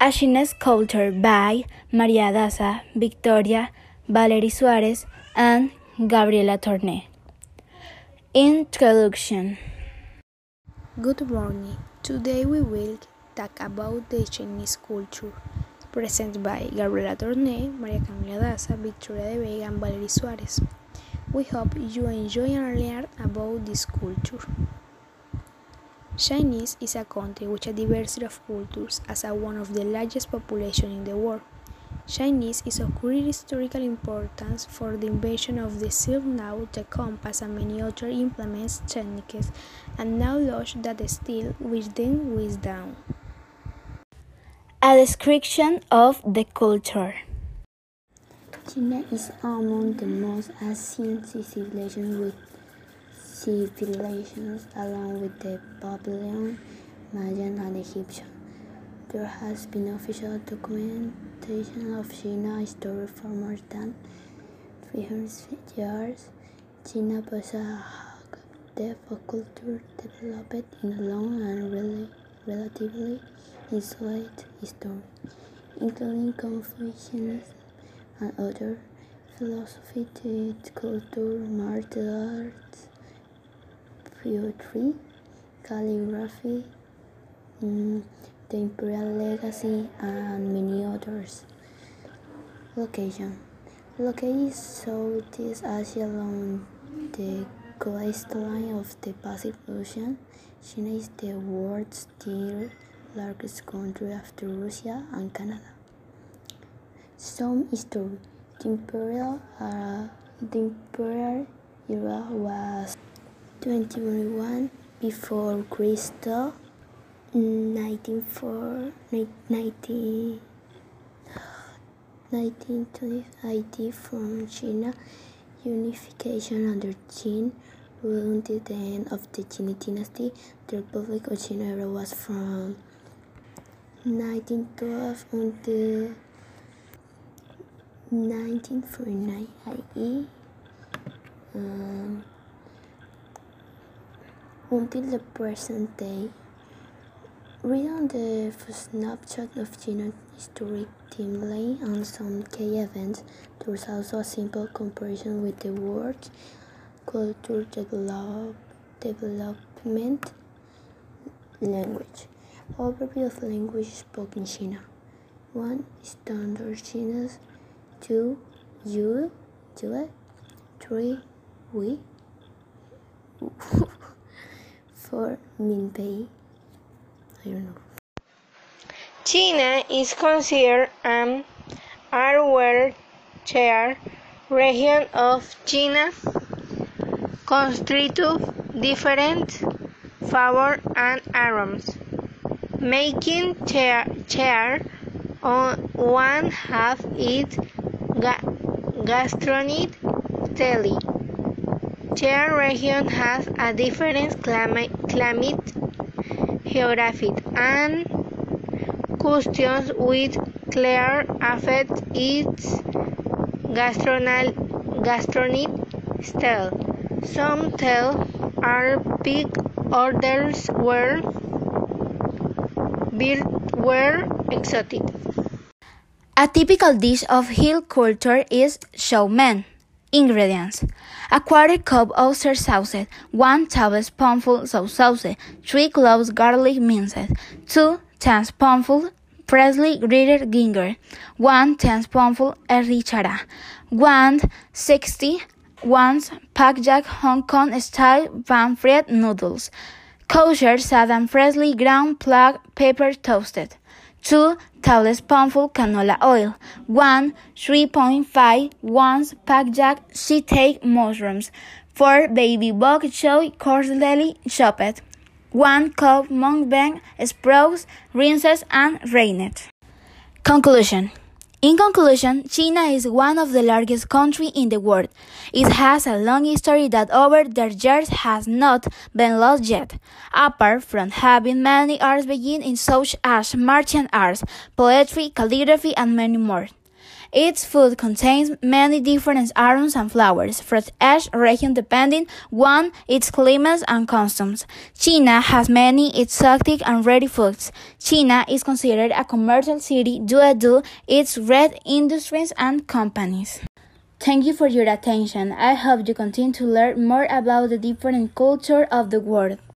A Chinese Culture by Maria Daza, Victoria, Valerie Suarez, and Gabriela Torné. Introduction Good morning. Today we will talk about the Chinese culture, presented by Gabriela Torné, Maria Camila Daza, Victoria de Vega, and Valerie Suarez. We hope you enjoy and learn about this culture. Chinese is a country with a diversity of cultures as a one of the largest population in the world. Chinese is of great historical importance for the invention of the Silk Road, the compass, and many other implements, techniques, and knowledge that still within wisdom. A description of the culture. China is among the most ancient civilizations with civilizations along with the Babylonian, Mayan, and Egyptian. There has been official documentation of China history for more than 300 years. China possesses a depth of culture developed in a long and really, relatively isolated history, including Confucianism and other philosophy, culture, martial arts, poetry, calligraphy, mm, the imperial legacy, and many others. Location Located Southeast Asia along the coastline of the Pacific Ocean, China is the world's third largest country after Russia and Canada. Some history. The imperial era, the imperial era was 21 before Christ, 1904, 19, 1920 from China unification under Qin until the end of the Qin dynasty. The Republic of China was from 1912 until 1949 i.e. Um, until the present day. Read on the snapshot of China's historic timeline and some key events. There's also a simple comparison with the world culture develop, development language. Overview of language spoken in China. 1. Standard Chinese two you do it three we four Minpei I don't know China is considered an hardware chair region of China constitute different flavors and aromas, making chair, chair on one half it Ga gastronomic Delhi. Chair region has a different climate, climate geography, and customs which clear affect its gastronomic style. Some tell are big orders were built were exotic. A typical dish of hill culture is chow mein. Ingredients: a quarter cup oyster sauce, one tablespoonful soy sauce, three cloves garlic minced, two tablespoonfuls freshly grated ginger, one tablespoonful sriracha, one sixty ounce Pak Jack Hong Kong style pan fried noodles, kosher salt and freshly ground black pepper toasted. 2 tablespoonful canola oil, 1 3.5 ounce Pak Jack shiitake mushrooms, 4 baby bok choy coarsely chopped, 1 cup mung bean sprouts, rinses and drained. Conclusion in conclusion, China is one of the largest countries in the world. It has a long history that over the years has not been lost yet, apart from having many arts beginning in such as martial arts, poetry, calligraphy, and many more. Its food contains many different aromas and flowers from each region depending on its climates and customs. China has many exotic and rare foods. China is considered a commercial city due to its red industries and companies. Thank you for your attention. I hope you continue to learn more about the different culture of the world.